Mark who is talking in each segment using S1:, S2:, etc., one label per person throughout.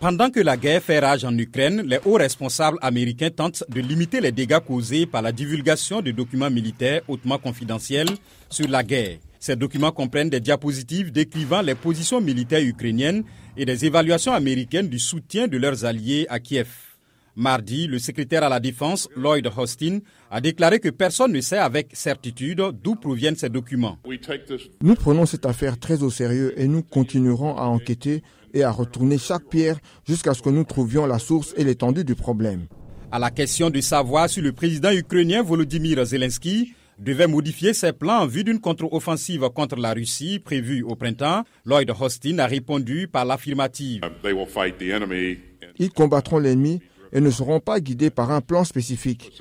S1: Pendant que la guerre fait rage en Ukraine, les hauts responsables américains tentent de limiter les dégâts causés par la divulgation de documents militaires hautement confidentiels sur la guerre. Ces documents comprennent des diapositives décrivant les positions militaires ukrainiennes et des évaluations américaines du soutien de leurs alliés à Kiev. Mardi, le secrétaire à la Défense, Lloyd Austin, a déclaré que personne ne sait avec certitude d'où proviennent ces documents.
S2: Nous prenons cette affaire très au sérieux et nous continuerons à enquêter et à retourner chaque pierre jusqu'à ce que nous trouvions la source et l'étendue du problème.
S1: À la question de savoir si le président ukrainien Volodymyr Zelensky devait modifier ses plans en vue d'une contre-offensive contre la Russie prévue au printemps, Lloyd Austin a répondu par l'affirmative.
S2: Ils combattront l'ennemi et ne seront pas guidés par un plan spécifique.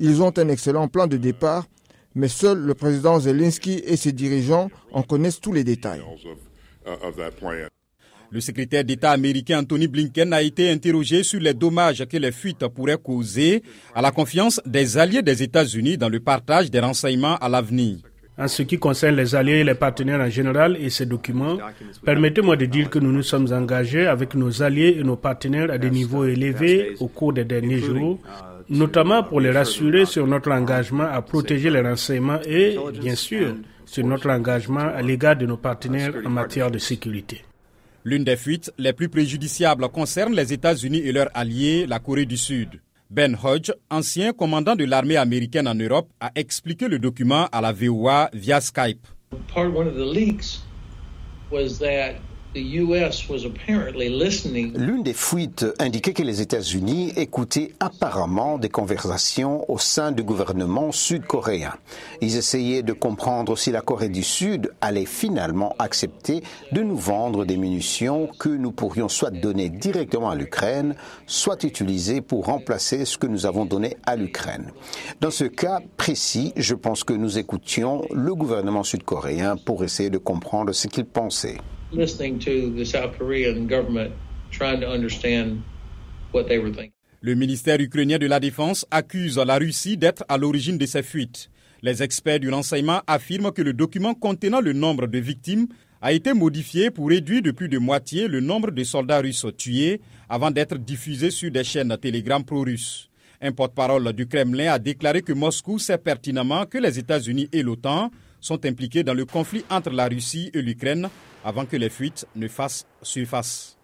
S2: Ils ont un excellent plan de départ, mais seul le président Zelensky et ses dirigeants en connaissent tous les détails.
S1: Le secrétaire d'État américain Anthony Blinken a été interrogé sur les dommages que les fuites pourraient causer à la confiance des alliés des États-Unis dans le partage des renseignements à l'avenir.
S3: En ce qui concerne les alliés et les partenaires en général et ces documents, permettez-moi de dire que nous nous sommes engagés avec nos alliés et nos partenaires à des niveaux élevés au cours des derniers jours, notamment pour les rassurer sur notre engagement à protéger les renseignements et, bien sûr, sur notre engagement à l'égard de nos partenaires en matière de sécurité.
S1: L'une des fuites les plus préjudiciables concerne les États-Unis et leurs alliés, la Corée du Sud. Ben Hodge, ancien commandant de l'armée américaine en Europe, a expliqué le document à la VOA via Skype.
S4: L'une des fuites indiquait que les États-Unis écoutaient apparemment des conversations au sein du gouvernement sud-coréen. Ils essayaient de comprendre si la Corée du Sud allait finalement accepter de nous vendre des munitions que nous pourrions soit donner directement à l'Ukraine, soit utiliser pour remplacer ce que nous avons donné à l'Ukraine. Dans ce cas précis, je pense que nous écoutions le gouvernement sud-coréen pour essayer de comprendre ce qu'il pensait.
S1: Le ministère ukrainien de la Défense accuse la Russie d'être à l'origine de ces fuites. Les experts du renseignement affirment que le document contenant le nombre de victimes a été modifié pour réduire de plus de moitié le nombre de soldats russes tués avant d'être diffusé sur des chaînes Telegram pro-russes. Un porte-parole du Kremlin a déclaré que Moscou sait pertinemment que les États-Unis et l'OTAN sont impliqués dans le conflit entre la Russie et l'Ukraine avant que les fuites ne fassent surface.